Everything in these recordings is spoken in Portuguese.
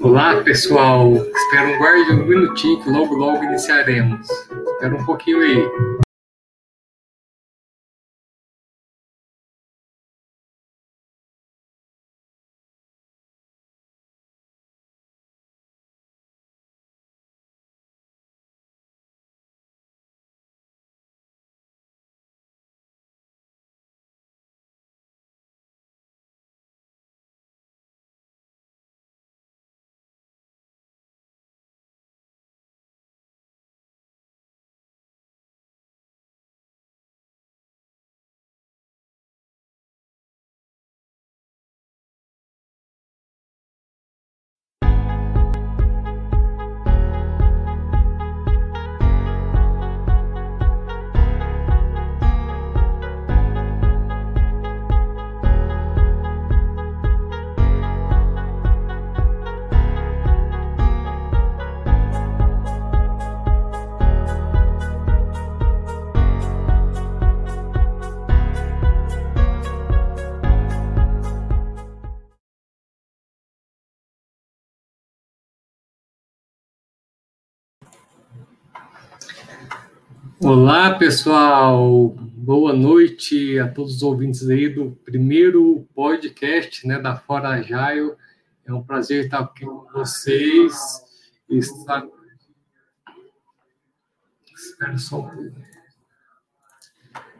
Olá, pessoal. Espero um guarde um minutinho que logo, logo iniciaremos. Espera um pouquinho aí. Olá, pessoal. Boa noite a todos os ouvintes aí do primeiro podcast, né, da Fora Agile. É um prazer estar aqui com vocês. Está... Espera só um pouco.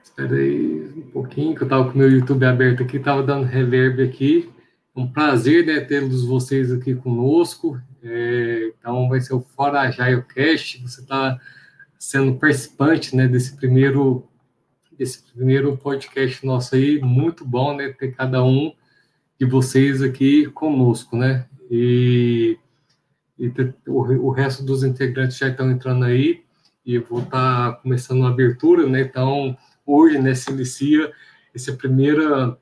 Espera aí um pouquinho, que eu estava com o meu YouTube aberto aqui, estava dando reverb aqui. É um prazer né, tê-los vocês aqui conosco. É, então, vai ser o Fora Agile Cast. Você está sendo participante né, desse primeiro desse primeiro podcast nosso aí, muito bom, né, ter cada um de vocês aqui conosco, né, e, e o, o, resto dos integrantes já estão entrando aí, e eu vou estar tá começando a abertura, né, então, hoje, né, se inicia esse primeiro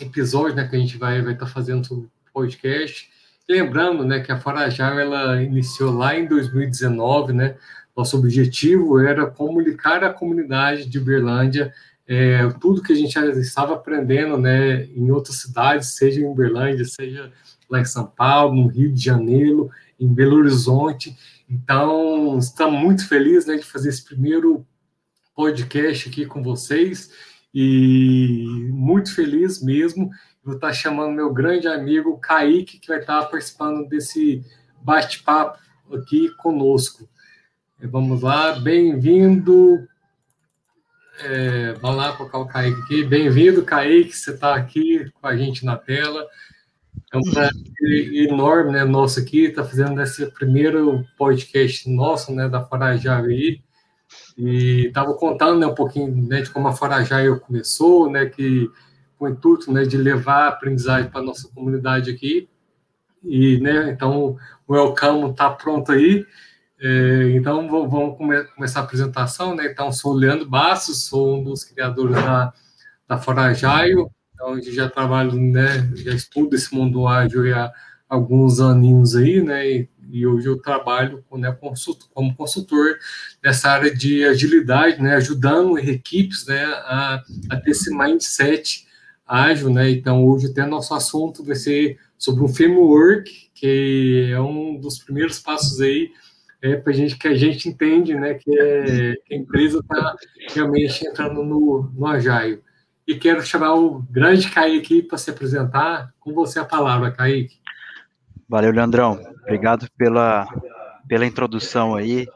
episódio, né, que a gente vai vai estar tá fazendo sobre podcast, lembrando, né, que a Farajal, ela iniciou lá em 2019, né, nosso objetivo era comunicar à comunidade de Uberlândia é, tudo que a gente estava aprendendo né, em outras cidades, seja em Uberlândia, seja lá em São Paulo, no Rio de Janeiro, em Belo Horizonte. Então, estamos muito felizes né, de fazer esse primeiro podcast aqui com vocês e muito feliz mesmo. Vou estar chamando meu grande amigo Kaique, que vai estar participando desse bate-papo aqui conosco. Vamos lá, bem-vindo. É, vamos lá colocar o Kaique aqui. Bem-vindo, Kaique, você está aqui com a gente na tela. É um prazer enorme, né, nosso aqui, está fazendo esse primeiro podcast nosso, né, da Farajave E estava contando, né, um pouquinho, né, de como a Farajave começou, né, que com o intuito, né, de levar aprendizagem para nossa comunidade aqui. E, né, então, o Welcome está pronto aí. É, então, vamos come começar a apresentação, né? Então, sou Leandro Bastos, sou um dos criadores da, da Forajaio, onde já trabalho, né? Já estudo esse mundo ágil há alguns aninhos aí, né? E, e hoje eu trabalho né, como consultor nessa área de agilidade, né? Ajudando equipes, né? A, a ter esse mindset ágil, né? Então, hoje até nosso assunto vai ser sobre um framework, que é um dos primeiros passos aí é para gente que a gente entende, né, que, é, que a empresa está realmente entrando no, no Agile. E quero chamar o grande Kaique para se apresentar. Com você a palavra, Kaique. Valeu, Leandrão. Obrigado pela, pela introdução aí.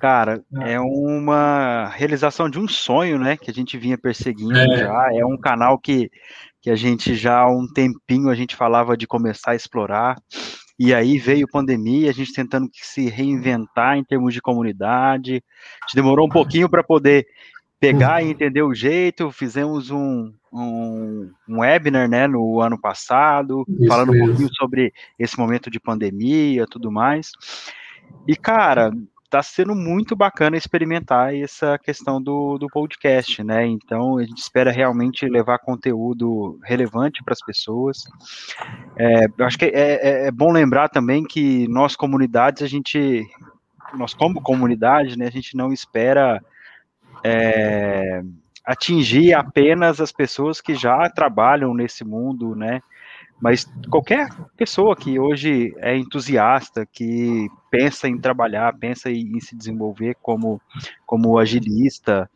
Cara, é uma realização de um sonho, né, que a gente vinha perseguindo é. já. É um canal que, que a gente já há um tempinho a gente falava de começar a explorar. E aí veio pandemia, a gente tentando se reinventar em termos de comunidade. A gente demorou um pouquinho para poder pegar e entender o jeito. Fizemos um, um, um webinar né, no ano passado, Isso falando mesmo. um pouquinho sobre esse momento de pandemia tudo mais. E, cara, está sendo muito bacana experimentar essa questão do, do podcast, né? Então a gente espera realmente levar conteúdo relevante para as pessoas. É, eu acho que é, é, é, bom lembrar também que nós comunidades a gente, nós como comunidade, né? A gente não espera é, atingir apenas as pessoas que já trabalham nesse mundo, né? Mas qualquer pessoa que hoje é entusiasta, que pensa em trabalhar, pensa em, em se desenvolver como, como agilista,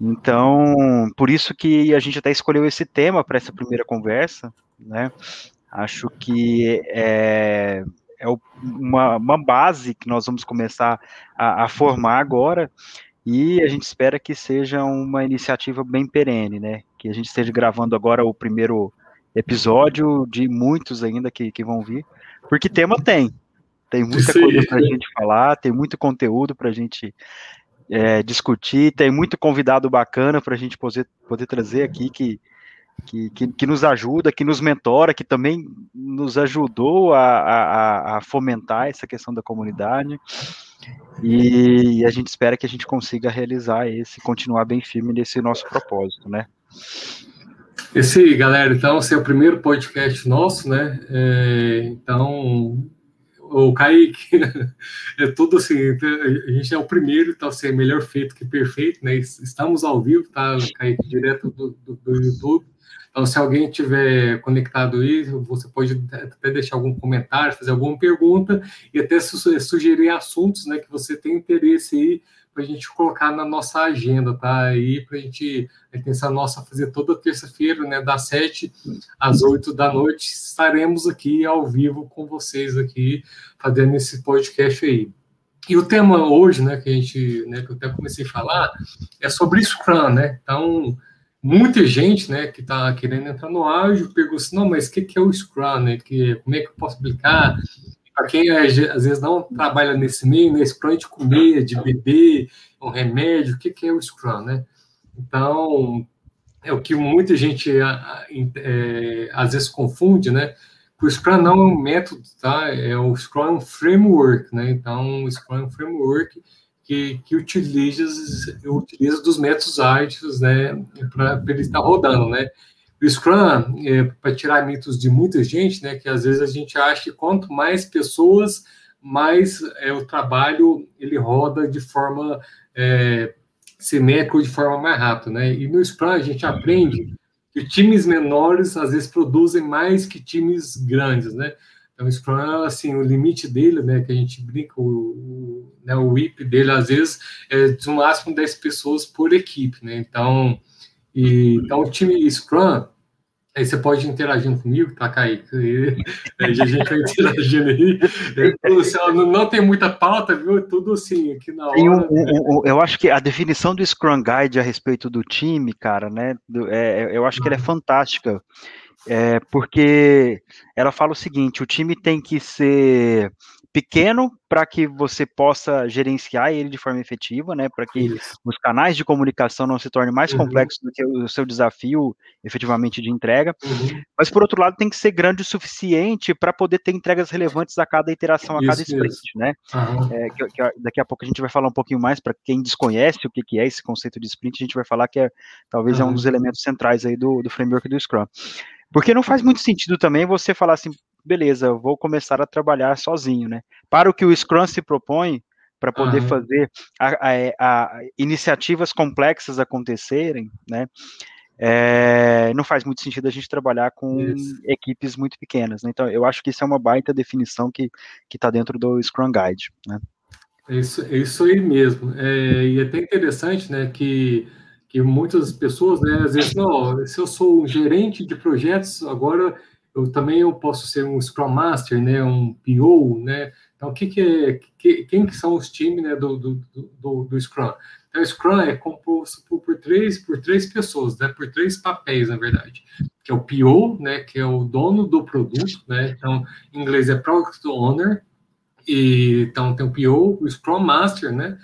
então, por isso que a gente até escolheu esse tema para essa primeira conversa, né? Acho que é, é uma, uma, base que nós vamos começar a, a, formar agora, e a gente espera que seja uma iniciativa bem perene, né? Que a gente esteja gravando agora o primeiro episódio de muitos ainda que, que vão vir, porque tema tem. Tem muita Sim. coisa para a gente falar, tem muito conteúdo para a gente é, discutir. Tem muito convidado bacana para a gente poder, poder trazer aqui que, que, que, que, nos ajuda, que nos mentora, que também nos ajudou a, a, a fomentar essa questão da comunidade. E a gente espera que a gente consiga realizar esse, continuar bem firme nesse nosso propósito, né? Esse, galera, então, esse é o primeiro podcast nosso, né? É, então, o Kaique, é tudo assim, a gente é o primeiro, então assim, é melhor feito que perfeito, né? Estamos ao vivo, tá, Kaique, direto do, do, do YouTube. Então, se alguém tiver conectado aí, você pode até deixar algum comentário, fazer alguma pergunta e até sugerir assuntos, né, que você tem interesse aí para a gente colocar na nossa agenda, tá? Aí para a gente, intenção nossa fazer toda terça-feira, né, das sete às oito da noite, estaremos aqui ao vivo com vocês aqui, fazendo esse podcast aí. E o tema hoje, né, que a gente, né, que eu até comecei a falar, é sobre Scrum, né? Então, muita gente, né, que está querendo entrar no ágil pergunta assim, não, mas o que, que é o Scrum, né? Que, como é que eu posso aplicar? Para quem é, às vezes não trabalha nesse meio, né, Scrum é de comer, de beber, um remédio, o que, que é o Scrum, né? Então, é o que muita gente é, às vezes confunde, né? O Scrum não é um método, tá? É o Scrum é um framework, né? Então, o Scrum é um framework que, que utiliza, utiliza dos métodos ágeis, né? Para ele estar rodando, né? O Scrum, é, para tirar mitos de muita gente, né, que às vezes a gente acha que quanto mais pessoas, mais é, o trabalho ele roda de forma é, simétrica ou de forma mais rápida, né? E no Scrum a gente aprende que times menores às vezes produzem mais que times grandes, né? Então, o Scrum, assim, o limite dele, né, que a gente brinca, o, o, né, o WIP dele, às vezes, é de no máximo 10 pessoas por equipe, né? Então, e, então, o time Scrum, aí você pode interagir comigo, tá, Kaique? a gente vai interagindo aí. É, não tem muita pauta, viu? Tudo assim, aqui na hora. Um, um, um, eu acho que a definição do Scrum Guide a respeito do time, cara, né? Do, é, eu acho que ela é fantástica. É, porque ela fala o seguinte: o time tem que ser pequeno para que você possa gerenciar ele de forma efetiva, né? Para que Isso. os canais de comunicação não se tornem mais uhum. complexos do que o seu desafio efetivamente de entrega. Uhum. Mas por outro lado, tem que ser grande o suficiente para poder ter entregas relevantes a cada iteração, a Isso cada sprint, né? Uhum. É, que, que, daqui a pouco a gente vai falar um pouquinho mais para quem desconhece o que, que é esse conceito de sprint, a gente vai falar que é talvez é um dos elementos centrais aí do, do framework do Scrum. Porque não faz muito sentido também você falar assim, beleza, eu vou começar a trabalhar sozinho, né? Para o que o Scrum se propõe, para poder uhum. fazer a, a, a iniciativas complexas acontecerem, né? É, não faz muito sentido a gente trabalhar com isso. equipes muito pequenas. Né? Então, eu acho que isso é uma baita definição que está dentro do Scrum Guide. Né? Isso, isso aí mesmo. É, e é até interessante né, que, que muitas pessoas, né, às vezes, não, se eu sou um gerente de projetos, agora eu também eu posso ser um Scrum Master, né, um PO, né, então que que é, que, quem que são os times, né, do, do, do, do Scrum? Então, o Scrum é composto por, por, três, por três pessoas, né, por três papéis, na verdade, que é o PO, né, que é o dono do produto, né, então, em inglês é Product Owner, e, então tem o PO, o Scrum Master, né,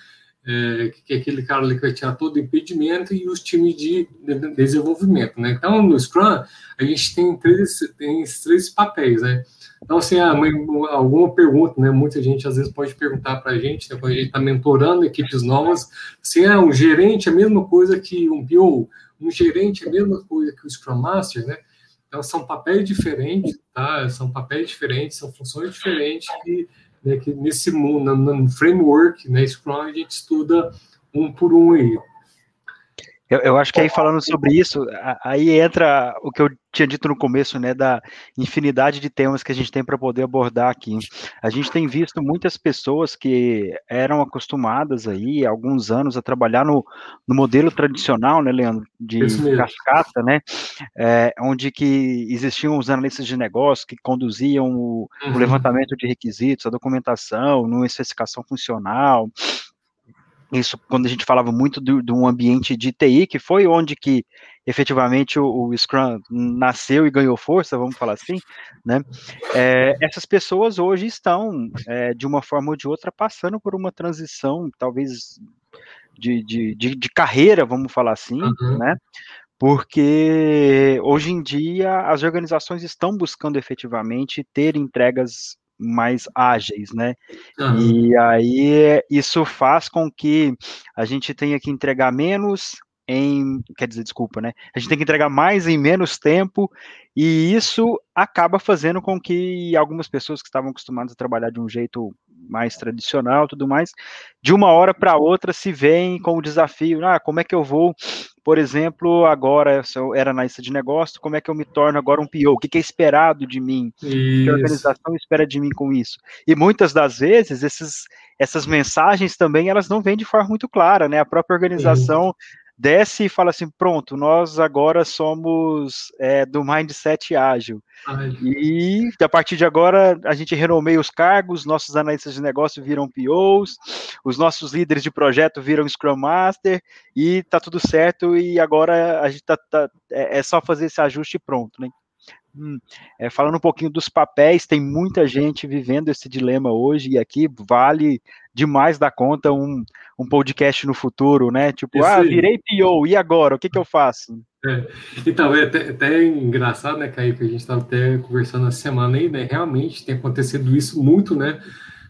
é, que é aquele cara ali que vai tirar todo o impedimento e os times de, de, desenvolvimento, né? Então, no Scrum, a gente tem três, tem três papéis, né? Então, assim, ah, alguma pergunta, né? Muita gente às vezes pode perguntar para a gente, né, quando a gente está mentorando equipes novas, assim, ah, um gerente é a mesma coisa que um PO, um gerente é a mesma coisa que o Scrum Master, né? Então, são papéis diferentes, tá? São papéis diferentes, são funções diferentes que né, que nesse mundo, no, framework, né, Scrum, a gente estuda um por um aí. Eu, eu, acho que aí falando sobre isso, aí entra o que eu tinha dito no começo, né, da infinidade de temas que a gente tem para poder abordar aqui. A gente tem visto muitas pessoas que eram acostumadas aí há alguns anos a trabalhar no, no modelo tradicional, né, Leandro, de cascata, né, é, onde que existiam os analistas de negócio que conduziam o, uhum. o levantamento de requisitos, a documentação, numa especificação funcional, isso quando a gente falava muito de um ambiente de TI, que foi onde que efetivamente o, o, Scrum nasceu e ganhou força, vamos falar assim, né? É, essas pessoas hoje estão, é, de uma forma ou de outra, passando por uma transição, talvez de, de, de, de carreira, vamos falar assim, uhum. né? Porque hoje em dia as organizações estão buscando efetivamente ter entregas mais ágeis, né? Uhum. E aí isso faz com que a gente tenha que entregar menos em, quer dizer, desculpa, né? A gente tem que entregar mais em menos tempo e isso acaba fazendo com que algumas pessoas que estavam acostumadas a trabalhar de um jeito mais tradicional, tudo mais, de uma hora para outra se veem com o desafio, ah, como é que eu vou por exemplo, agora se eu era analista de negócio, como é que eu me torno agora um PO? O que, é esperado de mim? Isso. O que a organização espera de mim com isso? E muitas das vezes esses, essas mensagens também elas não vêm de forma muito clara, né? A própria organização desce e fala assim: pronto, nós agora somos é, do mindset ágil. Ai. E a partir de agora a gente renomeia os cargos, nossos analistas de negócio viram POs, os nossos líderes de projeto viram Scrum Master e tá tudo certo. E agora a gente tá, tá é, é só fazer esse ajuste pronto, né? Hum, é, falando um pouquinho dos papéis, tem muita gente vivendo esse dilema hoje, e aqui vale demais da conta um, um podcast no futuro, né? Tipo, Esse... ah, virei PO, e agora? O que, que eu faço? É. Então, é até, até engraçado, né, Caio, que a gente estava até conversando essa semana aí, né? Realmente tem acontecido isso muito, né?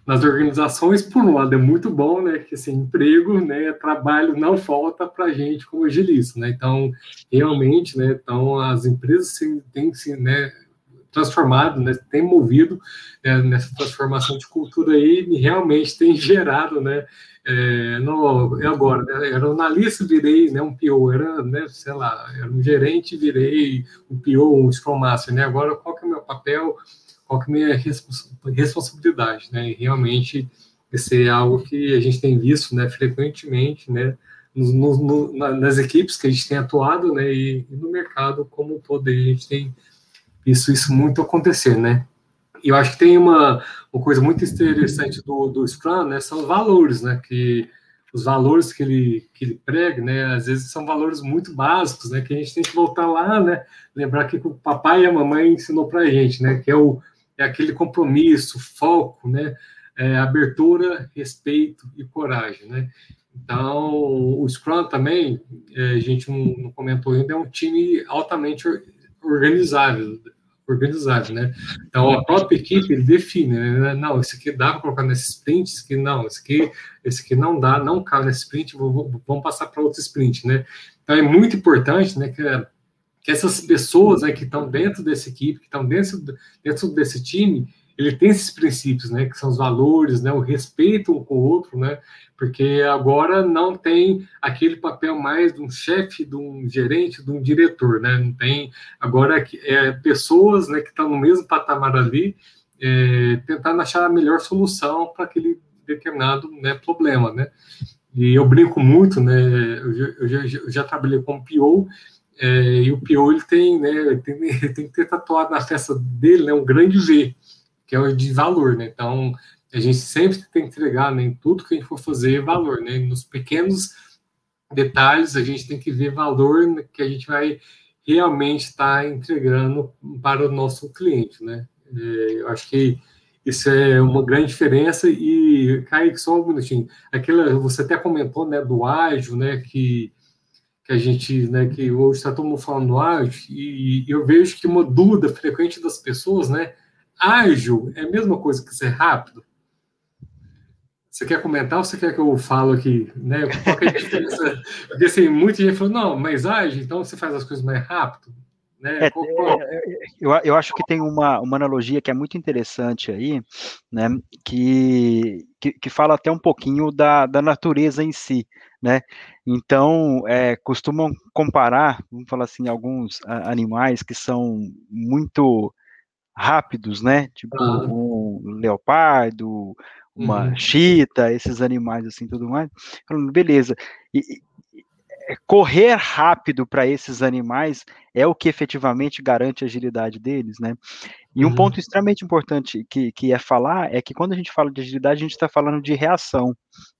Nas organizações, por um lado, é muito bom, né? Que assim, emprego, né? Trabalho não falta para gente como agilista, né? Então, realmente, né? Então, as empresas têm se, né? transformado, né, tem movido né, nessa transformação de cultura aí e realmente tem gerado, né, é, no, agora, né, era um analista, virei né, um PO, era, né, sei lá, era um gerente, virei um PO, um Scrum Master, né, agora qual que é o meu papel, qual que é a minha responsabilidade, né? E realmente esse é algo que a gente tem visto, né, frequentemente, né, no, no, nas equipes que a gente tem atuado, né, e, e no mercado como um todo, a gente tem visto isso muito acontecer, né? E eu acho que tem uma, uma coisa muito interessante do, do Scrum, né, são os valores, né, que os valores que ele, que ele prega, né, às vezes são valores muito básicos, né, que a gente tem que voltar lá, né, lembrar que o papai e a mamãe ensinou para a gente, né, que é o é aquele compromisso, foco, né? É, abertura, respeito e coragem, né? Então, o Scrum também, é, a gente não, não, comentou ainda, é um time altamente organizável, organizado, né? Então, a própria equipe, define, né? Não, esse aqui dá para colocar nesse sprint, esse aqui não, esse aqui, esse aqui não dá, não cabe nesse sprint, vamos passar para outro sprint, né? Então, é muito importante, né, que que essas pessoas né, que estão dentro dessa equipe, que estão dentro, dentro desse time, ele tem esses princípios, né, que são os valores, né, o respeito um com o outro, né, porque agora não tem aquele papel mais de um chefe, de um gerente, de um diretor, né, não tem, agora é pessoas, né, que estão no mesmo patamar ali, é, tentando achar a melhor solução para aquele determinado né, problema, né, e eu brinco muito, né, eu já, eu já, eu já trabalhei como PO, é, e o Pio ele tem, né, ele tem, ele tem que ter tatuado na festa dele né, um grande V, que é o de valor, né? Então a gente sempre tem que entregar né, em tudo que a gente for fazer valor, né? Nos pequenos detalhes a gente tem que ver valor que a gente vai realmente estar tá entregando para o nosso cliente, né? É, eu acho que isso é uma grande diferença e, Kaique, só um minutinho. Aquela, você até comentou, né, do ágil, né, que que a gente, né, que hoje está todo mundo falando ágil, e eu vejo que uma dúvida frequente das pessoas, né, ágil é a mesma coisa que ser rápido? Você quer comentar ou você quer que eu falo aqui, né, qual é a diferença? Porque, assim, muita gente falou, não, mas ágil, então você faz as coisas mais rápido? Né? É, é, é, eu, eu acho que tem uma, uma analogia que é muito interessante aí, né, que, que, que fala até um pouquinho da, da natureza em si, né, então, é, costumam comparar, vamos falar assim, alguns animais que são muito rápidos, né, tipo um leopardo, uma uhum. chita, esses animais assim, tudo mais, beleza, e, é, correr rápido para esses animais é o que efetivamente garante a agilidade deles, né? E um uhum. ponto extremamente importante que, que é falar é que quando a gente fala de agilidade, a gente está falando de reação,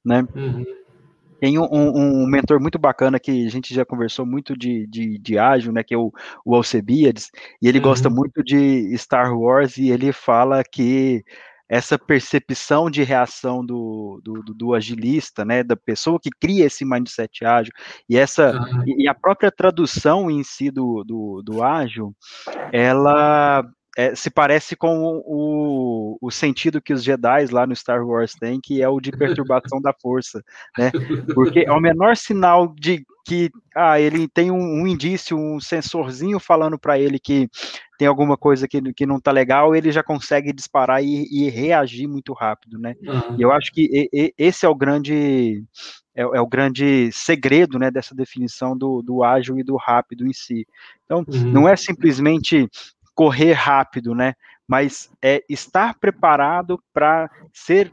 né? Uhum. Tem um, um, um, mentor muito bacana que a gente já conversou muito de, de, de ágil, né, que é o, o Alcebiades, e ele uhum. gosta muito de Star Wars, e ele fala que essa percepção de reação do, do, do, agilista, né, da pessoa que cria esse mindset ágil, e essa uhum. e, a própria tradução em si do, do, do ágil, ela é, se parece com o, o sentido que os Jedi lá no Star Wars têm, que é o de perturbação da força, né? Porque é o menor sinal de que ah, ele tem um, um indício, um sensorzinho falando para ele que tem alguma coisa que, que não está legal, ele já consegue disparar e, e reagir muito rápido, né? Uhum. E eu acho que e, e, esse é o grande é, é, o grande segredo, né, dessa definição do, do ágil e do rápido em si. Então, uhum. não é simplesmente correr rápido, né? Mas é estar preparado para ser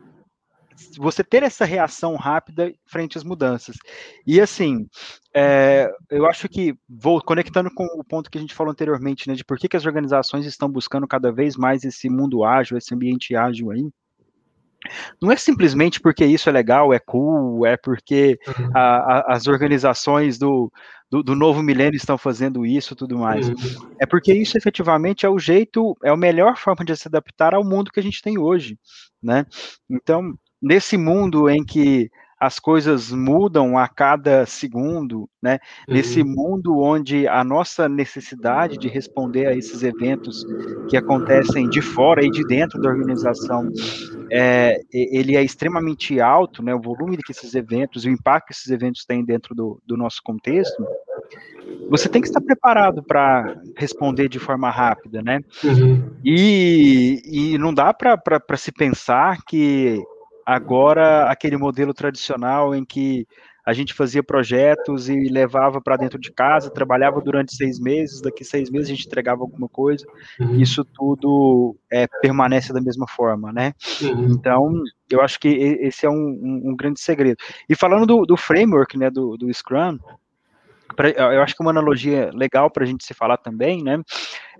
você ter essa reação rápida frente às mudanças. E assim, é, eu acho que, vou conectando com o ponto que a gente falou anteriormente, né, de por que, que as organizações estão buscando cada vez mais esse mundo ágil, esse ambiente ágil aí, não é simplesmente porque isso é legal, é cool, é porque uhum. a, a, as organizações do, do, do, novo milênio estão fazendo isso tudo mais. Uhum. É porque isso efetivamente é o jeito, é a melhor forma de se adaptar ao mundo que a gente tem hoje, né? Então, nesse mundo em que as coisas mudam a cada segundo, né? Uhum. Nesse mundo onde a nossa necessidade de responder a esses eventos que acontecem de fora e de dentro da organização, é, ele é extremamente alto, né? O volume que esses eventos, o impacto que esses eventos têm dentro do, do nosso contexto. Você tem que estar preparado para responder de forma rápida, né? Uhum. E, e não dá para se pensar que Agora, aquele modelo tradicional em que a gente fazia projetos e levava para dentro de casa, trabalhava durante seis meses, daqui seis meses a gente entregava alguma coisa, uhum. isso tudo é, permanece da mesma forma, né? Uhum. Então, eu acho que esse é um, um, um grande segredo. E falando do, do framework, né, do, do Scrum, pra, eu acho que uma analogia legal para a gente se falar também, né?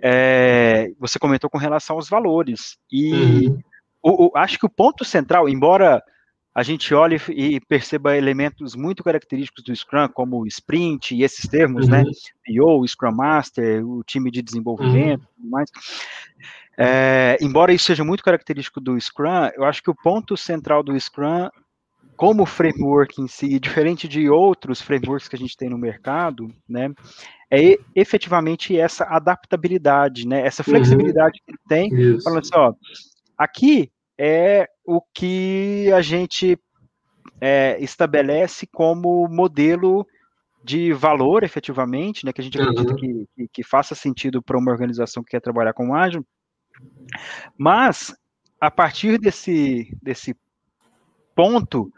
É, você comentou com relação aos valores, e uhum o, o, acho que o ponto central, embora a gente olhe e perceba elementos muito característicos do Scrum, como o sprint e esses termos, né? uhum. né? PO, Scrum Master, o time de desenvolvimento, uhum. mais. É, embora isso seja muito característico do Scrum, eu acho que o ponto central do Scrum, como framework em si, diferente de outros frameworks que a gente tem no mercado, né? É efetivamente essa adaptabilidade, né? Essa uhum. flexibilidade uhum. que ele tem, isso. falando assim, ó, Aqui é o que a gente é, estabelece como modelo de valor, efetivamente, né, que a gente acredita uhum. que, que, que, faça sentido para uma organização que quer trabalhar com ágil, mas a partir desse, desse ponto,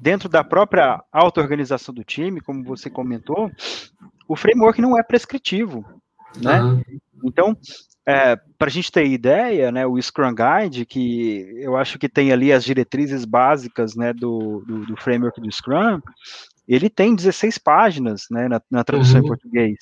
dentro da própria auto-organização do time, como você comentou, o framework não é prescritivo, né? Uhum. Então, é, para a gente ter ideia, né, o Scrum Guide, que eu acho que tem ali as diretrizes básicas né, do, do, do framework do Scrum, ele tem 16 páginas né, na, na tradução uhum. em português.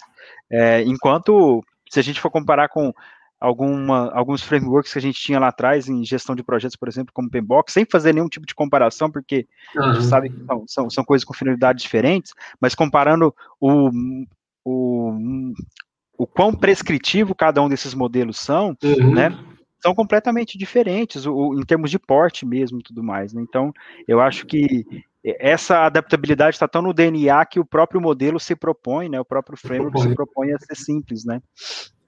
É, enquanto, se a gente for comparar com alguma, alguns frameworks que a gente tinha lá atrás em gestão de projetos, por exemplo, como o Pembox, sem fazer nenhum tipo de comparação, porque uhum. a gente sabe que são, são, são coisas com finalidades diferentes, mas comparando o, o, o quão prescritivo cada um desses modelos são, uhum. né? São completamente diferentes, o, em termos de porte mesmo e tudo mais. Né? Então, eu acho que essa adaptabilidade está tão no DNA que o próprio modelo se propõe, né? O próprio framework se propõe a ser simples, né?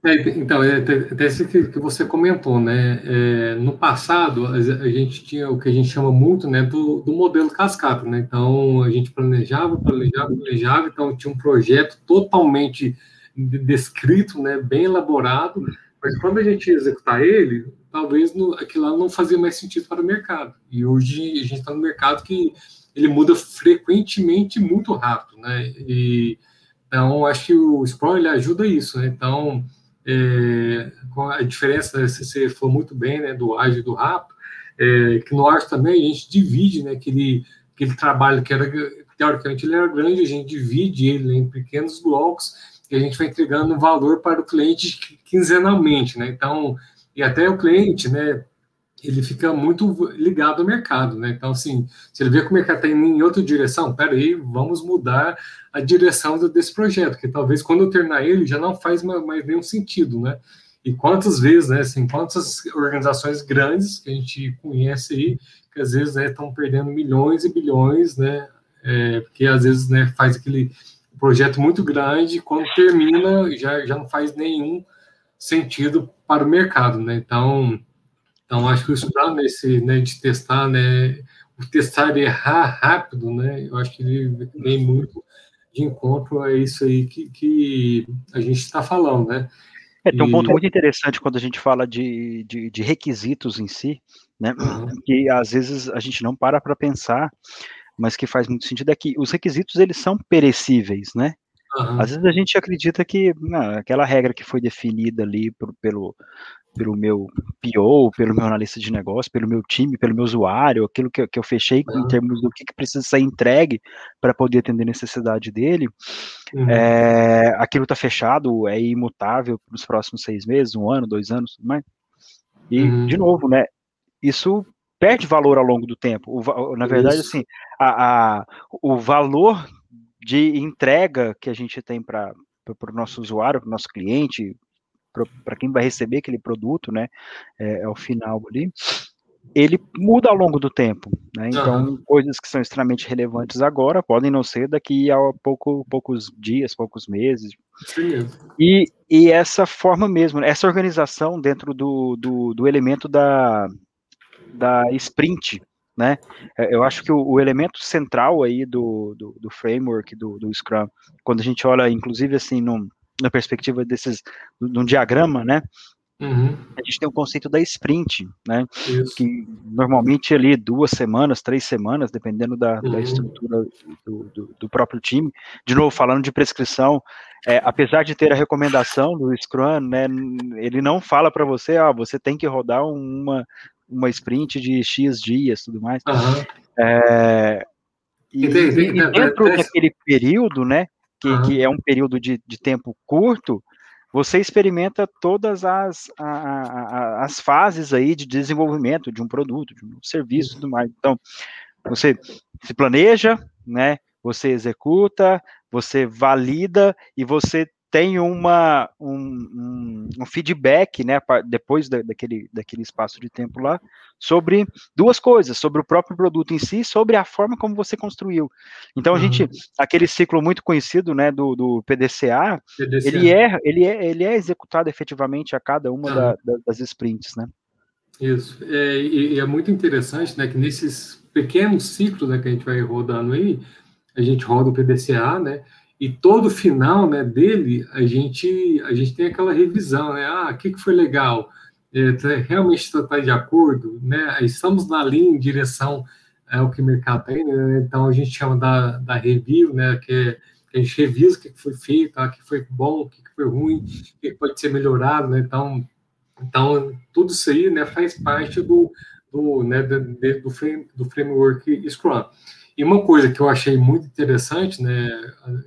É, então, é até isso que, que você comentou, né? É, no passado, a, a, gente tinha o que a gente chama muito, né, do, do modelo cascata, né? Então, a gente planejava, planejava, planejava, então tinha um projeto totalmente descrito, né, bem elaborado, mas quando a gente executar ele, talvez no, aquilo lá não fazia mais sentido para o mercado. E hoje a gente está no mercado que ele muda frequentemente muito rápido, né? E, então, acho que o Scrum ele ajuda isso, né? Então, é, a diferença, né, você falou muito bem, né, do ágil e do rápido, é, que no ágil também a gente divide, né, aquele, aquele trabalho que era, teoricamente, ele era grande, a gente divide ele né, em pequenos blocos e a gente vai entregando valor para o cliente quinzenalmente, né? Então, e até o cliente, né, ele fica muito ligado ao mercado, né? Então, assim, se ele vê que o mercado está indo em outra direção, peraí, vamos mudar a direção desse projeto, que talvez quando eu terminar ele já não faz mais nenhum sentido, né? E quantas vezes, né, assim, quantas organizações grandes que a gente conhece aí, que às vezes estão né, perdendo milhões e bilhões, né, é, porque às vezes, né, faz aquele projeto muito grande, quando termina, já, já não faz nenhum sentido para o mercado, né, então então, acho que estudar nesse, né, de testar, né, o testar e errar rápido, né, eu acho que ele vem muito de encontro a isso aí que, que a gente está falando, né. É, tem um ponto muito interessante quando a gente fala de, de, de requisitos em si, né, uhum. que às vezes a gente não para para pensar, mas que faz muito sentido, é que os requisitos, eles são perecíveis, né, Uhum. Às vezes a gente acredita que não, aquela regra que foi definida ali por, pelo, pelo meu PO, pelo meu analista de negócio, pelo meu time, pelo meu usuário, aquilo que, que eu fechei uhum. em termos do que, que precisa ser entregue para poder atender a necessidade dele, uhum. é, aquilo está fechado, é imutável para os próximos seis meses, um ano, dois anos, mais. E, uhum. de novo, né, isso perde valor ao longo do tempo. O, na verdade, isso. assim, a, a, o valor de entrega que a gente tem para o nosso usuário, para o nosso cliente, para quem vai receber aquele produto, né, é, ao final ali, ele muda ao longo do tempo, né? Então, uhum. coisas que são extremamente relevantes agora podem não ser daqui a pouco, poucos dias, poucos meses. Sim. E, e essa forma mesmo, essa organização dentro do, do, do elemento da, da sprint, né? É, eu acho que o, o elemento central aí do, do, do framework do, do, Scrum, quando a gente olha, inclusive, assim, num, na perspectiva desses, de um diagrama, né? Uhum. A gente tem o conceito da sprint, né? Isso. Que normalmente ali duas semanas, três semanas, dependendo da, uhum. da estrutura do, do, do, próprio time. De novo, falando de prescrição, é, apesar de ter a recomendação do Scrum, né? Ele não fala para você, ah, você tem que rodar uma, uma sprint de X dias, tudo mais. Uhum. É, e, e, e, dentro daquele período, né? que, uhum. que é um período de, de tempo curto, você experimenta todas as, a, a, as fases aí de desenvolvimento de um produto, de um serviço e tudo mais. Então, você se planeja, né? Você executa, você valida e você tem uma, um, um, feedback, né, depois da, daquele, daquele espaço de tempo lá, sobre duas coisas, sobre o próprio produto em si, sobre a forma como você construiu. Então, a gente, uhum. aquele ciclo muito conhecido, né, do, do PDCA, PDCA, Ele, é, ele, é, ele é executado efetivamente a cada uma uhum. da, da, das sprints, né. Isso, é, e, é muito interessante, né, que nesses pequenos ciclos, né, que a gente vai rodando aí, a gente roda o PDCA, né, e todo final né, dele a gente a gente tem aquela revisão né ah o que, que foi legal? É, tá, realmente está tá de acordo né? Estamos na linha em direção ao é, que o mercado tem né? então a gente chama da, da review né que, é, que a gente revisa o que foi feito o que foi bom o que foi ruim o que pode ser melhorado né? Então então tudo isso aí né faz parte do do né do, do, do framework Scrum e uma coisa que eu achei muito interessante, né,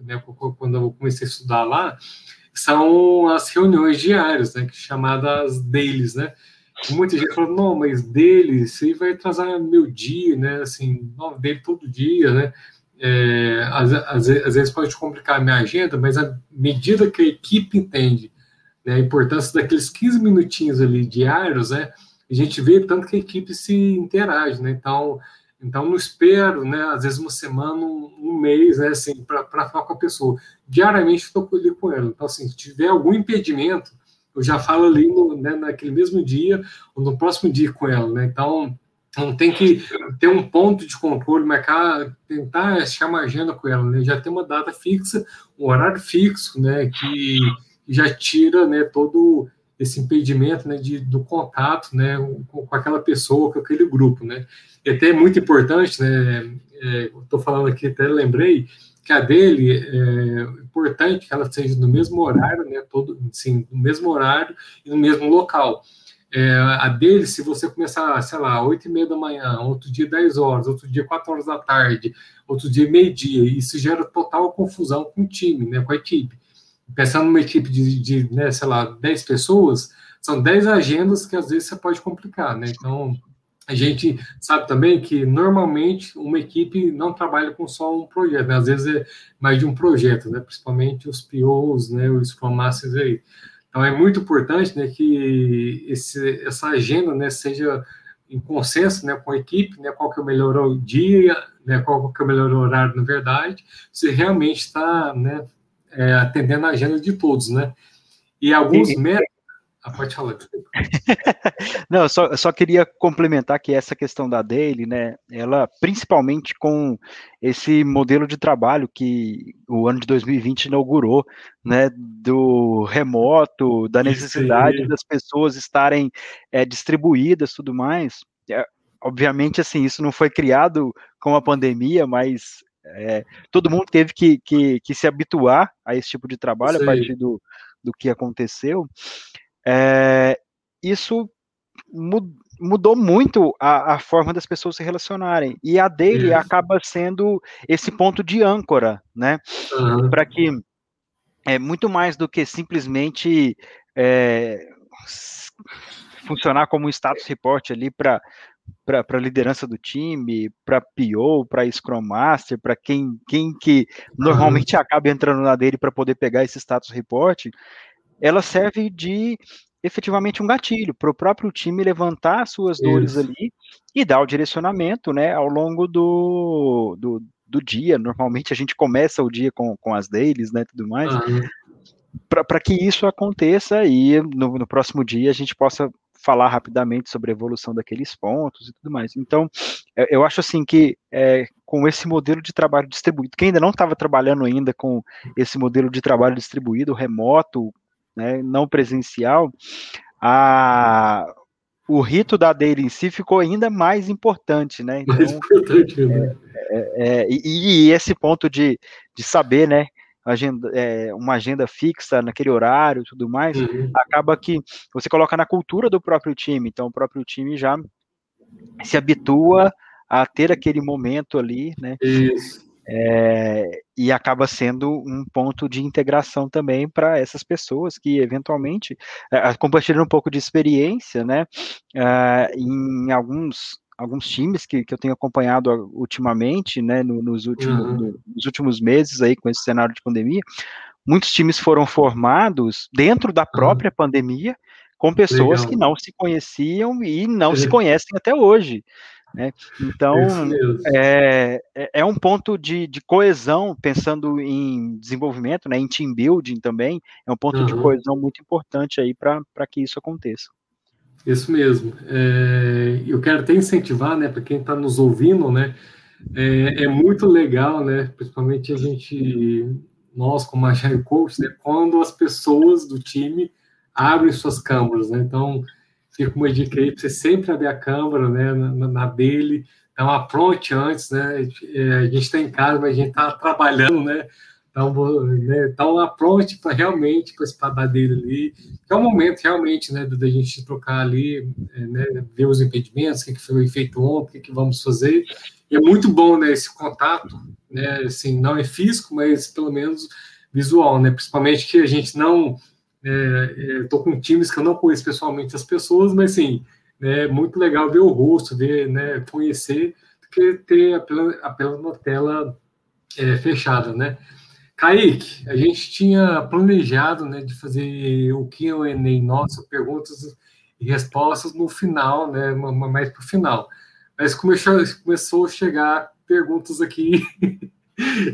né, quando eu comecei a estudar lá, são as reuniões diárias, né, chamadas dailies, né? Muita gente falou, não, mas dele, isso aí vai atrasar meu dia, né? Assim, não, dele todo dia, né? É, às, às, às, vezes pode complicar a minha agenda, mas à medida que a equipe entende né, a importância daqueles 15 minutinhos ali diários, né? A gente vê tanto que a equipe se interage, né? Então, então, não espero, né, às vezes uma semana, um, um mês, né, assim, para falar com a pessoa. Diariamente estou ali com ela. Então, assim, se tiver algum impedimento, eu já falo ali no, né, naquele mesmo dia ou no próximo dia com ela, né? Então, Não tem que ter um ponto de controle, marcar, tentar chamar agenda com ela, né? Já tem uma data fixa, um horário fixo, né? Que já tira, né? Todo esse impedimento, né? De, do contato, né? Com, com aquela pessoa, com aquele grupo, né? E até é muito importante, né? Estou é, falando aqui, até lembrei que a dele é importante que ela seja no mesmo horário, né? Todo, sim, no mesmo horário e no mesmo local é, a dele, se você começar, sei lá, 8 e meia da manhã, outro dia 10 horas, outro dia 4 horas da tarde, outro dia meio-dia, isso gera total confusão com o time, né, com a equipe. Pensando numa equipe de, de né, sei lá, 10 pessoas, são 10 agendas que às vezes você pode complicar, né? Então, a gente sabe também que normalmente uma equipe não trabalha com só um projeto, né? às vezes é mais de um projeto, né? Principalmente os POs, né? Os Masters aí. Então, é muito importante né, que esse, essa agenda né, seja em consenso né, com a equipe, né, qual que é o melhor dia, né, qual que é o melhor horário, na verdade, você realmente está né, é, atendendo a agenda de todos, né? E alguns métodos ah, pode falar, Não, eu só, eu só queria complementar que essa questão da daily, né, ela, principalmente com esse modelo de trabalho que o ano de 2020 inaugurou, né, do remoto, da necessidade das pessoas estarem é, distribuídas, tudo mais, é, obviamente, assim, isso não foi criado com a pandemia, mas é, todo mundo teve que, que, que, se habituar a esse tipo de trabalho a partir do, do que aconteceu, é, isso mudou muito a, a, forma das pessoas se relacionarem. E a dele acaba sendo esse ponto de âncora, né? Uhum. Para que é muito mais do que simplesmente é, funcionar como um status report ali para para a liderança do time, para PO, para Scrum Master, para quem, quem que normalmente acaba entrando na dele para poder pegar esse status report, ela serve de efetivamente um gatilho para o próprio time levantar suas dores Isso. ali e dar o direcionamento né, ao longo do, do, do, dia. Normalmente a gente começa o dia com, com as dailies né, tudo mais. Uhum. Para que isso aconteça e no, no próximo dia a gente possa falar rapidamente sobre a evolução daqueles pontos e tudo mais. Então, eu acho assim que é, com esse modelo de trabalho distribuído, quem ainda não estava trabalhando ainda com esse modelo de trabalho distribuído, remoto, né, não presencial, a, o rito da daily em si ficou ainda mais importante, né? Então, mais importante, né? É, é, é, e, e, esse ponto de, de saber, né? Agenda, é, uma agenda fixa naquele horário tudo mais, uhum. acaba que você coloca na cultura do próprio time, então o próprio time já se habitua a ter aquele momento ali, né? Isso. É, e acaba sendo um ponto de integração também para essas pessoas que eventualmente é, compartilham um pouco de experiência, né, é, em alguns alguns times que, que eu tenho acompanhado ultimamente, né, no, nos, últimos, uhum. no, nos últimos meses aí com esse cenário de pandemia, muitos times foram formados dentro da própria uhum. pandemia com pessoas Legal. que não se conheciam e não se conhecem até hoje. Né? Então, é, é, é um ponto de, de, coesão, pensando em desenvolvimento, né, em team building também, é um ponto uhum. de coesão muito importante aí para que isso aconteça. Isso mesmo. É, eu quero até incentivar, né, para quem está nos ouvindo, né, é, é, muito legal, né, principalmente a gente, nós como Agile Coach, né, quando as pessoas do time abrem suas câmaras, né, então fica uma dica aí para você sempre abrir a câmera, né, na, na dele, então apronte antes, né, é, a gente está em casa, mas a gente está trabalhando, né, então, né, então apronte para realmente participar da dele ali, que é o momento realmente, né, da gente trocar ali, é, né, ver os impedimentos, o que, que foi feito ontem, o que, que vamos fazer, e é muito bom, né, esse contato, né, assim, não é físico, mas pelo menos visual, né, principalmente que a gente não é, é, com times que eu não conheço pessoalmente as pessoas, mas sim, é muito legal ver o rosto, ver, né, conhecer, do que ter apenas, apenas uma tela é, fechada, né? Kaique, a gente tinha planejado né, de fazer o Q&A nossa, perguntas e respostas no final, né, mais para o final. Mas começou, começou a chegar perguntas aqui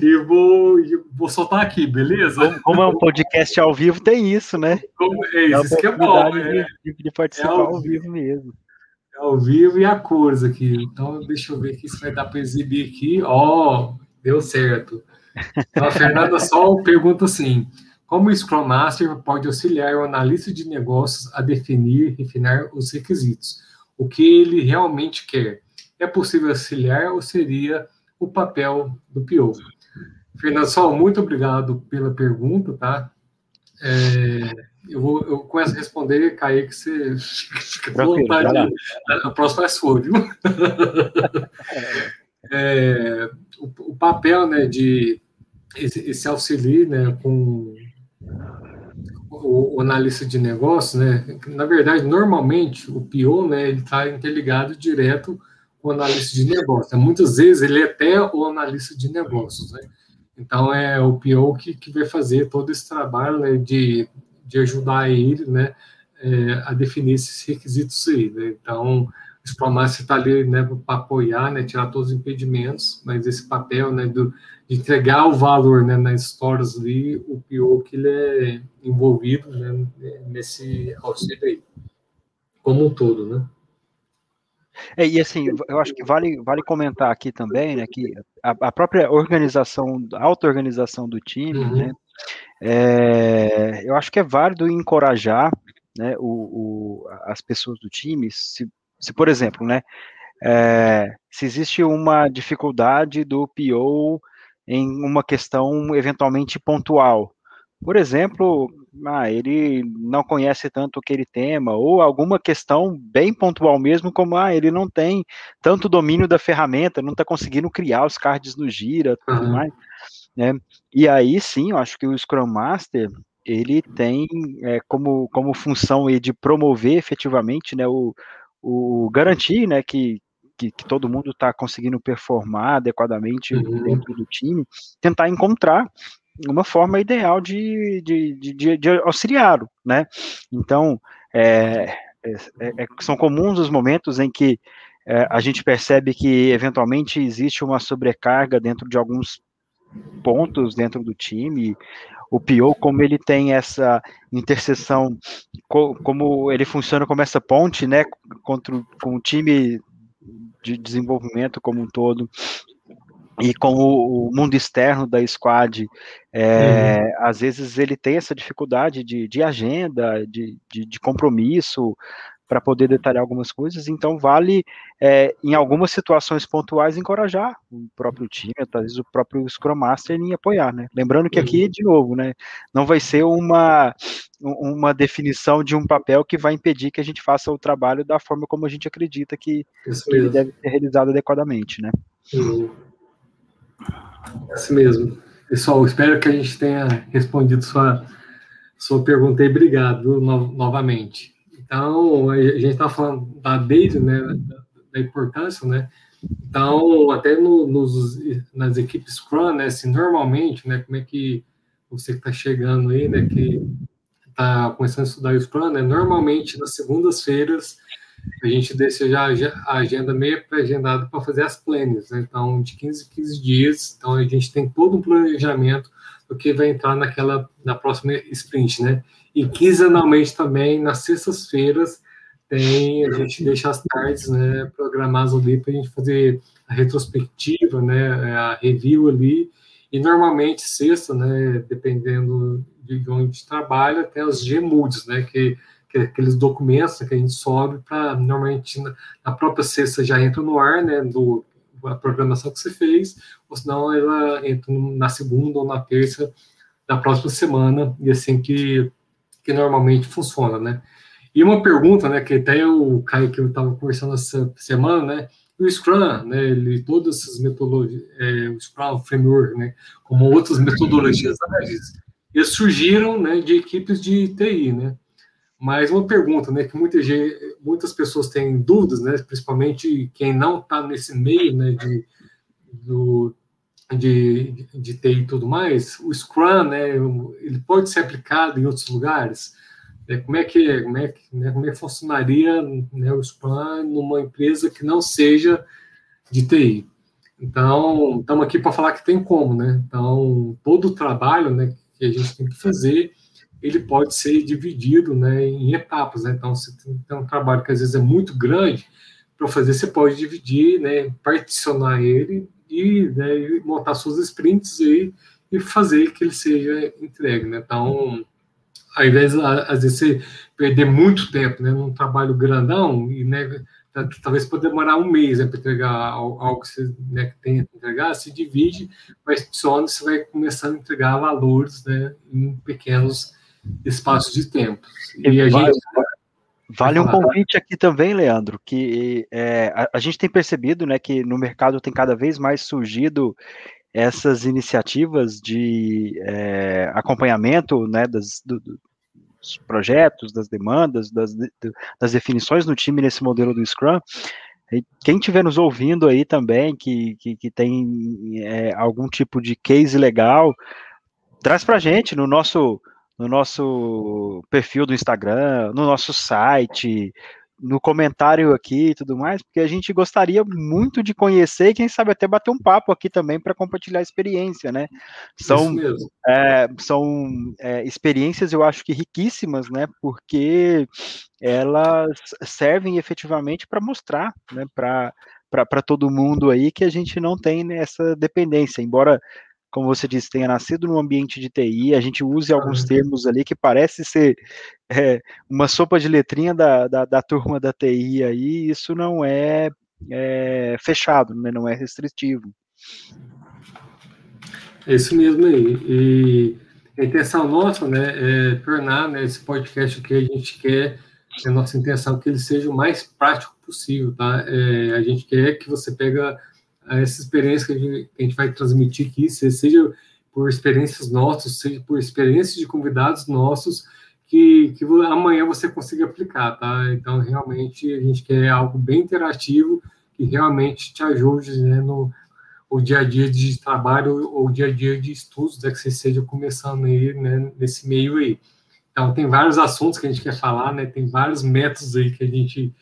e vou, vou soltar aqui, beleza? Como é um podcast ao vivo, tem isso, né? Como, é isso, é isso que é bom. De, de participar é ao, ao vivo mesmo. É ao vivo e a cores aqui. Então, deixa eu ver aqui se vai dar para exibir aqui. Ó, oh, deu certo. A Fernanda só pergunta assim: como o Scrum Master pode auxiliar o analista de negócios a definir e refinar os requisitos? O que ele realmente quer? É possível auxiliar ou seria o papel do PO? Fernanda, só muito obrigado pela pergunta, tá? É, eu, vou, eu começo a responder, Kaique, você fica com vontade. A próxima é sua, viu? é, o, o, papel né, de esse, auxílio né, com o, analista de negócio, né, na verdade, normalmente o PO né, está interligado direto com o analista de negócio. Muitas vezes ele é até o analista de negócios, né? Então é o PO que, que vai fazer todo esse trabalho né, de de ajudar ele, né, é, a definir esses requisitos aí, né? Então, o Scrum está ali, né, para apoiar, né, tirar todos os impedimentos, mas esse papel, né, do, de entregar o valor, né, nas histórias ali, o pior que ele é envolvido, né, nesse auxílio aí, como um todo, né. É, e assim, eu acho que vale, vale comentar aqui também, né, que a, a própria organização, a auto-organização do time, uhum. né, é, eu acho que é válido encorajar né, o, o, as pessoas do time, se, se por exemplo, né, é, se existe uma dificuldade do PO em uma questão eventualmente pontual, por exemplo, ah, ele não conhece tanto aquele tema, ou alguma questão bem pontual mesmo, como ah, ele não tem tanto domínio da ferramenta, não está conseguindo criar os cards no Gira, tudo uhum. mais. Né? E aí sim, eu acho que o Scrum Master ele tem é, como, como função de promover efetivamente né, o, o garantir né, que, que, que todo mundo está conseguindo performar adequadamente uhum. dentro do time, tentar encontrar uma forma ideal de, de, de, de auxiliá-lo, né? Então, é, é, é, são comuns os momentos em que é, a gente percebe que eventualmente existe uma sobrecarga dentro de alguns pontos dentro do time. O Pio, como ele tem essa interseção, como ele funciona como essa ponte, né, contra, com o time de desenvolvimento como um todo, e com o, mundo externo da squad, é, uhum. às vezes ele tem essa dificuldade de, de agenda, de, de, de compromisso, para poder detalhar algumas coisas, então vale, é, em algumas situações pontuais, encorajar o próprio time, vezes o próprio Scrum Master em apoiar, né? Lembrando que aqui, uhum. de novo, né, não vai ser uma, uma definição de um papel que vai impedir que a gente faça o trabalho da forma como a gente acredita que, que ele deve ser realizado adequadamente, né? Uhum. Isso mesmo. Pessoal, espero que a gente tenha respondido sua, sua pergunta e obrigado no, novamente. Então, a gente está falando da data, né, da, importância, né? Então, até no, nos, nas equipes Scrum, né, assim, normalmente, né, como é que você que está chegando aí, né, que está começando a estudar o Scrum, né, normalmente nas segundas-feiras a gente deixa já a agenda meio pré-agendada para fazer as planes, né? então de 15 em 15 dias, então a gente tem todo um planejamento do que vai entrar naquela, na próxima sprint, né? E quinzenalmente também, nas sextas-feiras, tem, a gente deixa as tardes, né, programadas ali para a gente fazer a retrospectiva, né, a review ali, e normalmente sexta, né, dependendo de onde trabalha, tem os GMUDs, né, que, que é aqueles documentos que a gente sobe para, normalmente, na, na, própria sexta já entra no ar, né, do, a programação que você fez, ou senão ela entra na segunda ou na terça da próxima semana, e assim que, que normalmente funciona, né. E uma pergunta, né, que até o Caio que eu estava conversando essa semana, né, o Scrum, né, ele, todas essas metodologias, é, o Scrum Framework, né, como outras metodologias ágeis, eles surgiram, né, de equipes de TI, né, mas uma pergunta, né, que muita gente, muitas pessoas têm dúvidas, né, principalmente quem não está nesse meio, né, de, do, de, de TI e tudo mais, o Scrum, né, ele pode ser aplicado em outros lugares? É, como é que como é que, né, como é que funcionaria né, o Scrum numa empresa que não seja de TI? Então, estamos aqui para falar que tem como, né? Então, todo o trabalho, né, que a gente tem que fazer ele pode ser dividido né, em etapas. Né? Então, se tem um trabalho que às vezes é muito grande para fazer, você pode dividir, né, particionar ele e, né, montar suas sprints aí e fazer que ele seja entregue. Né? Então, ao invés, às vezes, você perder muito tempo né, num trabalho grandão, e né, talvez pode demorar um mês né, para entregar algo que você né, que tem que entregar, se divide, mas só você vai começando a entregar valores né, em pequenos espaços de tempo. E, e a gente. Vale um convite aqui também, Leandro, que é, a, a, gente tem percebido né, que no mercado tem cada vez mais surgido essas iniciativas de é, acompanhamento né, das, do, dos projetos, das demandas, das, das definições no time nesse modelo do Scrum. E quem estiver nos ouvindo aí também, que, que, que tem é, algum tipo de case legal, traz para a gente no nosso, no nosso perfil do Instagram, no nosso site, no comentário aqui e tudo mais, porque a gente gostaria muito de conhecer e quem sabe até bater um papo aqui também para compartilhar a experiência, né? São, é, são é, experiências, eu acho que riquíssimas, né? Porque elas servem efetivamente para mostrar, né? Para todo mundo aí que a gente não tem essa dependência, embora como você disse, tenha nascido no ambiente de TI, a gente use alguns termos ali que parece ser é, uma sopa de letrinha da, da, da, turma da TI aí, isso não é, é fechado, né, não é restritivo. É isso mesmo aí. E a intenção nossa, né, é tornar né, esse podcast que a gente quer, a nossa intenção é que ele seja o mais prático possível, tá? É, a gente quer que você pega essa experiência que a, gente, que a gente vai transmitir aqui, seja por experiências nossas, seja por experiências de convidados nossos, que, que amanhã você consiga aplicar, tá? Então, realmente, a gente quer algo bem interativo, que realmente te ajude né, no o dia a dia de trabalho ou dia a dia de estudos, né, que você esteja começando aí, né, nesse meio aí. Então, tem vários assuntos que a gente quer falar, né, tem vários métodos aí que a gente,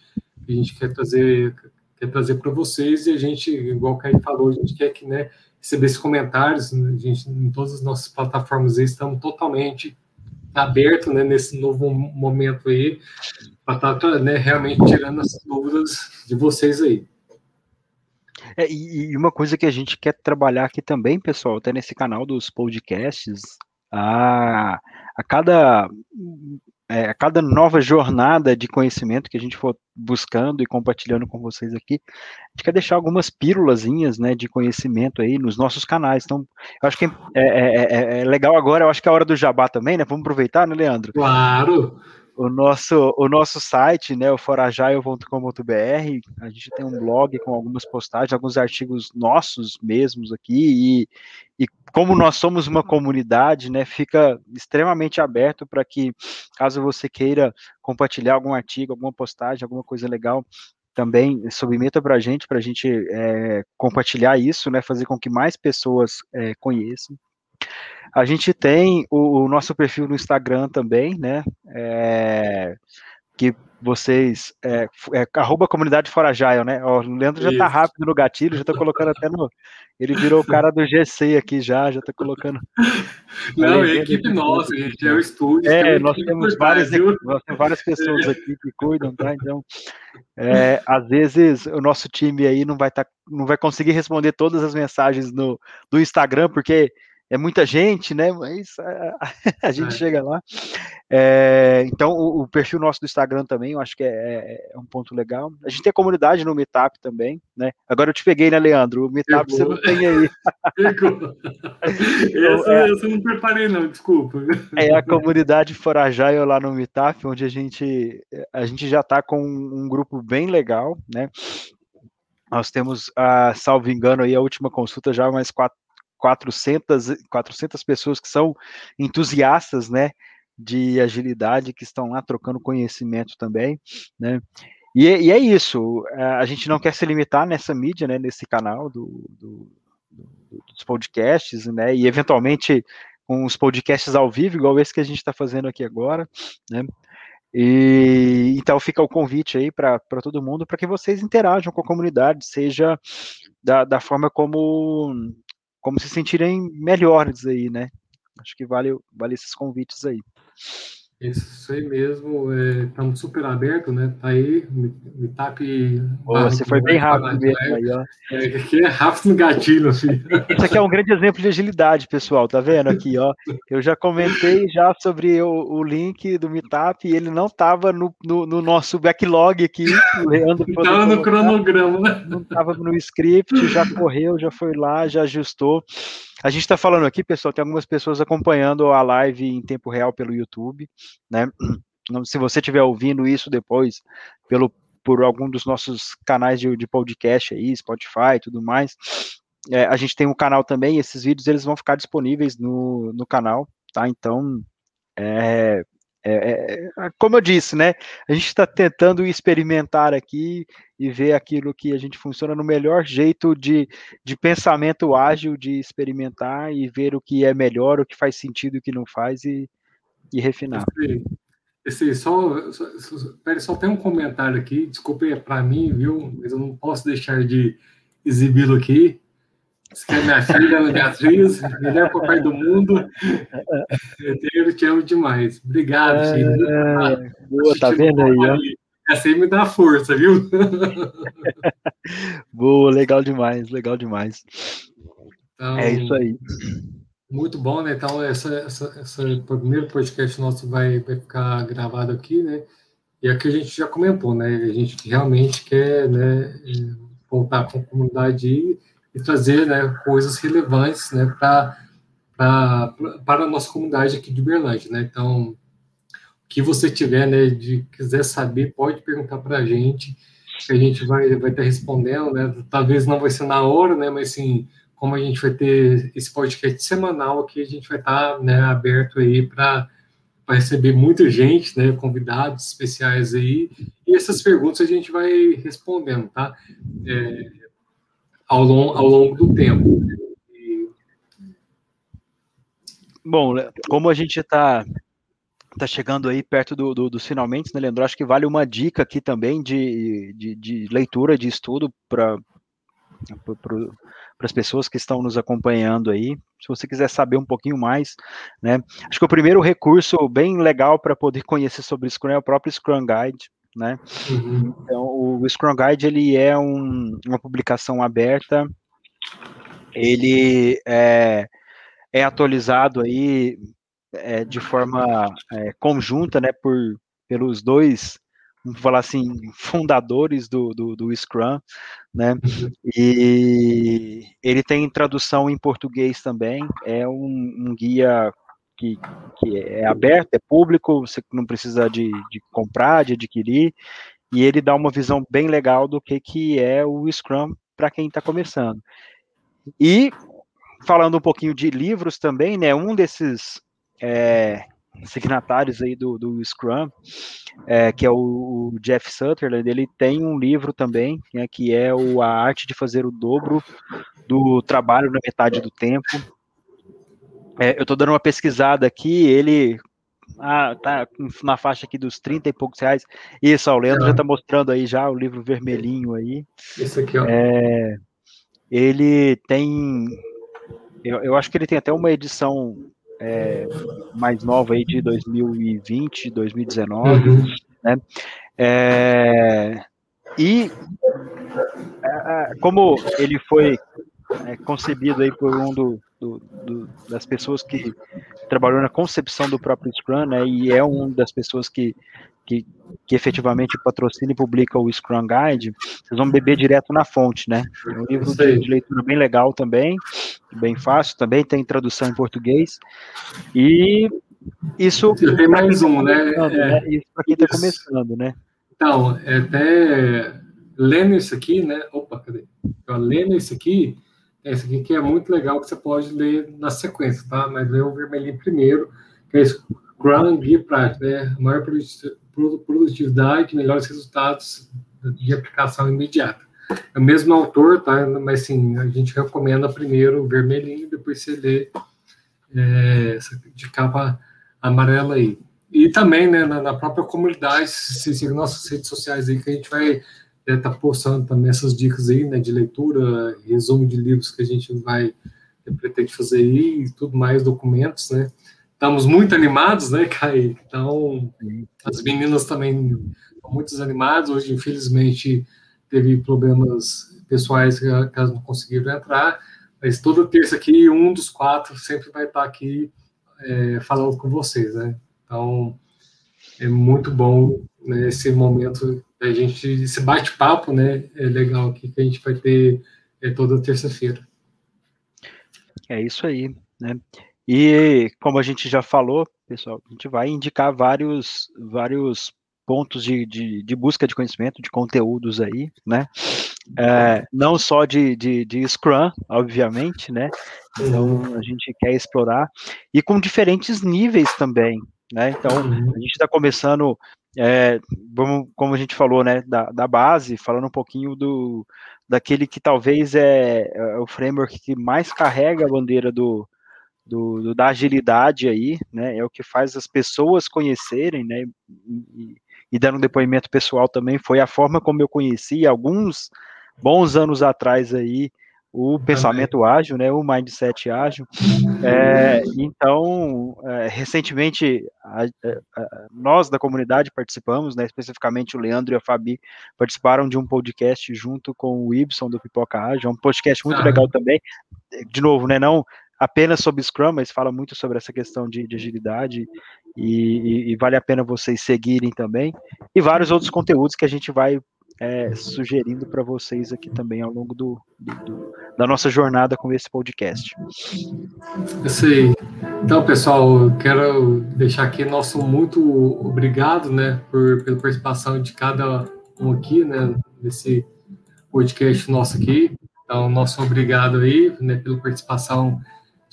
que a gente quer trazer quer trazer para vocês e a gente, igual o Caio falou, a gente quer que, né, receber esses comentários, né, a gente, em todas as nossas plataformas estamos totalmente abertos, né, nesse novo momento aí, para estar, tá, né, realmente tirando as dúvidas de vocês aí. É, e uma coisa que a gente quer trabalhar aqui também, pessoal, até nesse canal dos podcasts, a, a cada é, a cada nova jornada de conhecimento que a gente for buscando e compartilhando com vocês aqui, a gente quer deixar algumas pílulazinhas, né, de conhecimento aí nos nossos canais. Então, eu acho que é, é, é, é legal agora, eu acho que é a hora do jabá também, né? Vamos aproveitar, né, Leandro? Claro! O nosso, o nosso site, né, o forajaio.com.br, a gente tem um blog com algumas postagens, alguns artigos nossos mesmos aqui, e, e como nós somos uma comunidade, né, fica extremamente aberto para que, caso você queira compartilhar algum artigo, alguma postagem, alguma coisa legal, também submeta para a gente, para a gente é, compartilhar isso, né, fazer com que mais pessoas é, conheçam. A gente tem o, o nosso perfil no Instagram também, né? É, que vocês. É, é, arroba comunidade Forajaio, né? Ó, o Leandro já tá rápido no gatilho, já tá colocando até no. Ele virou o cara do GC aqui já, já tá colocando. Não, é equipe nossa, gente, é o estúdio. É, nós temos, várias, nós temos várias pessoas aqui que cuidam, tá? Então, é, às vezes o nosso time aí não vai, tá, não vai conseguir responder todas as mensagens no, do Instagram, porque é muita gente, né? Mas a, a gente é. chega lá. É, então, o, o, perfil nosso do Instagram também, eu acho que é, é, é, um ponto legal. A gente tem a comunidade no Meetup também, né? Agora eu te peguei, né, Leandro? O Meetup você não tem aí. então, essa, é essa eu não preparei, não, desculpa. É a comunidade Forajaio lá no Meetup, onde a gente, a gente já está com um grupo bem legal, né? Nós temos, a, salvo engano, aí a última consulta já mais quatro 400, 400 pessoas que são entusiastas, né, de agilidade, que estão lá trocando conhecimento também, né, e, e é isso, a gente não quer se limitar nessa mídia, né, nesse canal do, do, do, dos podcasts, né, e eventualmente com os podcasts ao vivo, igual esse que a gente está fazendo aqui agora, né, e então fica o convite aí para todo mundo para que vocês interajam com a comunidade, seja da, da forma como como se sentirem melhores aí, né? Acho que vale, vale esses convites aí. Isso aí mesmo, estamos é, super abertos, né? Tá aí, Meetup. você foi bem rápido mesmo aí, ó. É, aqui é rápido no gatilho, filho. Isso aqui é um grande exemplo de agilidade, pessoal, tá vendo aqui, ó? Eu já comentei já sobre o, o link do Meetup e ele não estava no, no, no, nosso backlog aqui. Leandro estava no cronograma, né? Não estava no script, já correu, já foi lá, já ajustou. A gente está falando aqui, pessoal, tem algumas pessoas acompanhando a live em tempo real pelo YouTube, né? Se você estiver ouvindo isso depois pelo por algum dos nossos canais de, de podcast aí, Spotify e tudo mais, é, a gente tem um canal também, esses vídeos eles vão ficar disponíveis no, no canal, tá? Então, é, é, é, é, como eu disse, né? A gente está tentando experimentar aqui e ver aquilo que a gente funciona no melhor jeito de, de pensamento ágil, de experimentar e ver o que é melhor, o que faz sentido e o que não faz e, e refinar. Esse, esse só, só, só, só tem um comentário aqui, desculpe é para mim, viu? Mas eu não posso deixar de exibi-lo aqui. Você é minha filha, Beatriz, melhor papai do mundo. Eu te amo demais. Obrigado, é, filho. boa, tá vendo aí, ó. Essa aí me dá força, viu? boa, legal demais, legal demais. Então, é isso aí. Muito bom, né? Então, essa primeiro podcast nosso vai, vai ficar gravado aqui, né? E aqui a gente já comentou, né? A gente realmente quer né, voltar com a comunidade e e trazer né, coisas relevantes né, pra, pra, para a nossa comunidade aqui de Berlândia. Né? Então, o que você tiver né, de quiser saber, pode perguntar para a gente, que a gente vai, vai estar respondendo. Né? Talvez não vai ser na hora, né, mas assim, como a gente vai ter esse podcast semanal aqui, a gente vai estar né, aberto aí para para receber muita gente, né, convidados especiais aí, e essas perguntas a gente vai respondendo, tá? É, ao, long, ao longo do tempo. Bom, como a gente está tá chegando aí perto do, do, dos finalmente, né, Leandro? Acho que vale uma dica aqui também de, de, de leitura, de estudo para para as pessoas que estão nos acompanhando aí. Se você quiser saber um pouquinho mais, né? Acho que o primeiro recurso bem legal para poder conhecer sobre Scrum é o próprio Scrum Guide né? Uhum. Então, o Scrum Guide ele é um, uma publicação aberta, ele é, é atualizado aí é, de forma é, conjunta, né, por, pelos dois, vamos falar assim, fundadores do, do, do Scrum, né, e ele tem tradução em português também, é um, um guia que, que é aberto, é público, você não precisa de, de comprar, de adquirir, e ele dá uma visão bem legal do que, que é o Scrum para quem está começando. E falando um pouquinho de livros também, né? Um desses é, signatários aí do, do Scrum, é, que é o, o, Jeff Sutherland, ele tem um livro também, né, que é o A Arte de Fazer o Dobro do Trabalho na Metade do Tempo. É, eu estou dando uma pesquisada aqui, ele ah, tá na faixa aqui dos 30 e poucos reais. Isso, ó, o Leandro já está mostrando aí já o livro vermelhinho aí. Isso aqui, ó. É, ele tem, eu, eu, acho que ele tem até uma edição é, mais nova aí de 2020, 2019, uhum. né? É, e é, é, como ele foi é, concebido aí por um do, do, do, das pessoas que trabalhou na concepção do próprio Scrum, né, e é uma das pessoas que, que, que efetivamente patrocina e publica o Scrum Guide, vocês vão beber direto na fonte, né? É um livro de, de, leitura bem legal também, bem fácil, também tem tradução em português, e isso... Tem mais um, né? É, né? Isso para quem está começando, né? Então, é até lendo isso aqui, né? Opa, cadê? lendo isso aqui, esse aqui que é muito legal, que você pode ler na sequência, tá? Mas lê o vermelhinho primeiro, que é Scrum Guia Prática, né? Maior produtividade, melhores resultados de aplicação imediata. É o mesmo autor, tá? Mas, sim, a gente recomenda primeiro o vermelhinho, depois você lê é, de capa amarela aí. E também, né, na, na própria comunidade, se siga nossas redes sociais aí, que a gente vai está postando também essas dicas aí, né, de leitura, resumo de livros que a gente vai pretende fazer aí, e tudo mais, documentos, né. estamos muito animados, né, Kai? Então, as meninas também estão muito animadas. Hoje, infelizmente, teve problemas pessoais que elas não conseguiram entrar, mas toda terça aqui, um dos quatro sempre vai estar aqui é, falando com vocês, né? Então, é muito bom né, esse momento a gente, esse bate-papo, né, é legal aqui que a gente vai ter é, toda terça-feira. É isso aí, né? E como a gente já falou, pessoal, a gente vai indicar vários, vários pontos de, de, de busca de conhecimento, de conteúdos aí, né? É, não só de, de, de, Scrum, obviamente, né? Então a gente quer explorar e com diferentes níveis também, né? Então uhum. a gente está começando, é, vamos, como a gente falou, né? Da, da base, falando um pouquinho do daquele que talvez é, é o framework que mais carrega a bandeira do, do, do, da agilidade aí, né? É o que faz as pessoas conhecerem, né? E, e dando um depoimento pessoal também, foi a forma como eu conheci alguns bons anos atrás aí o pensamento ágil, né, o mindset ágil. É, então, é, recentemente, a, a, nós da comunidade participamos, né, especificamente o Leandro e a Fabi participaram de um podcast junto com o Ibson do Pipoca Ágil, é um podcast muito ah. legal também. De novo, né, não apenas sobre Scrum, mas fala muito sobre essa questão de, de agilidade e, e, e, vale a pena vocês seguirem também. E vários outros conteúdos que a gente vai é, sugerindo para vocês aqui também ao longo do, do, da nossa jornada com esse podcast. Isso aí. Então, pessoal, quero deixar aqui nosso muito obrigado, né, por, pela participação de cada um aqui, né, nesse podcast nosso aqui. Então, nosso obrigado aí, né, pela participação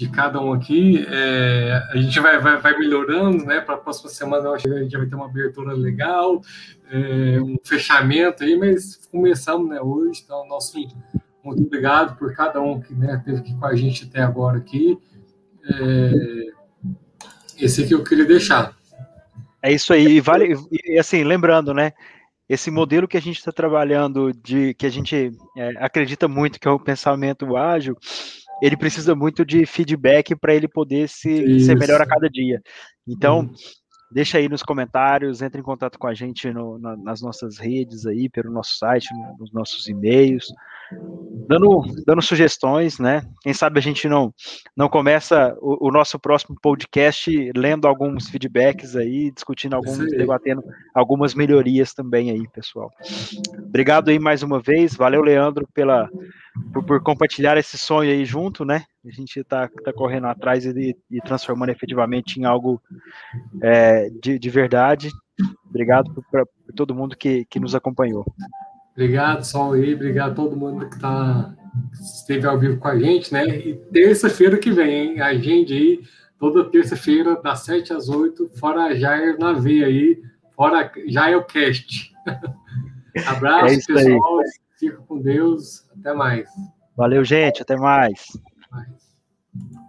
de cada um aqui. É, a gente vai, vai, vai melhorando, né? Para a próxima semana eu acho que a gente vai ter uma abertura legal, é, um fechamento aí, mas começamos né, hoje. Então, nosso muito obrigado por cada um que né, esteve aqui com a gente até agora aqui. É, esse aqui eu queria deixar. É isso aí, e vale, e assim, lembrando, né? Esse modelo que a gente está trabalhando, de que a gente é, acredita muito que é o pensamento ágil, ele precisa muito de feedback para ele poder se, ser melhor a cada dia. Então, uhum. deixa aí nos comentários, entre em contato com a gente no, na, nas nossas redes aí, pelo nosso site, nos nossos e-mails, dando, dando sugestões, né? Quem sabe a gente não, não começa o, o nosso próximo podcast lendo alguns feedbacks aí, discutindo alguns, debatendo algumas melhorias também aí, pessoal. Obrigado aí mais uma vez, valeu, Leandro, pela por, por, compartilhar esse sonho aí junto, né? A gente está tá correndo atrás e, e, transformando efetivamente em algo é, de, de, verdade. Obrigado por, por, todo mundo que, que nos acompanhou. Obrigado, Sol aí, obrigado a todo mundo que tá, esteve ao vivo com a gente, né? E terça-feira que vem, hein? A gente aí, toda terça-feira, das 7 às 8, fora Jair na veia aí, fora Jair Cast. Abraço, é pessoal. Aí. Fica com Deus. Até mais. Valeu, gente. Até mais. Até mais.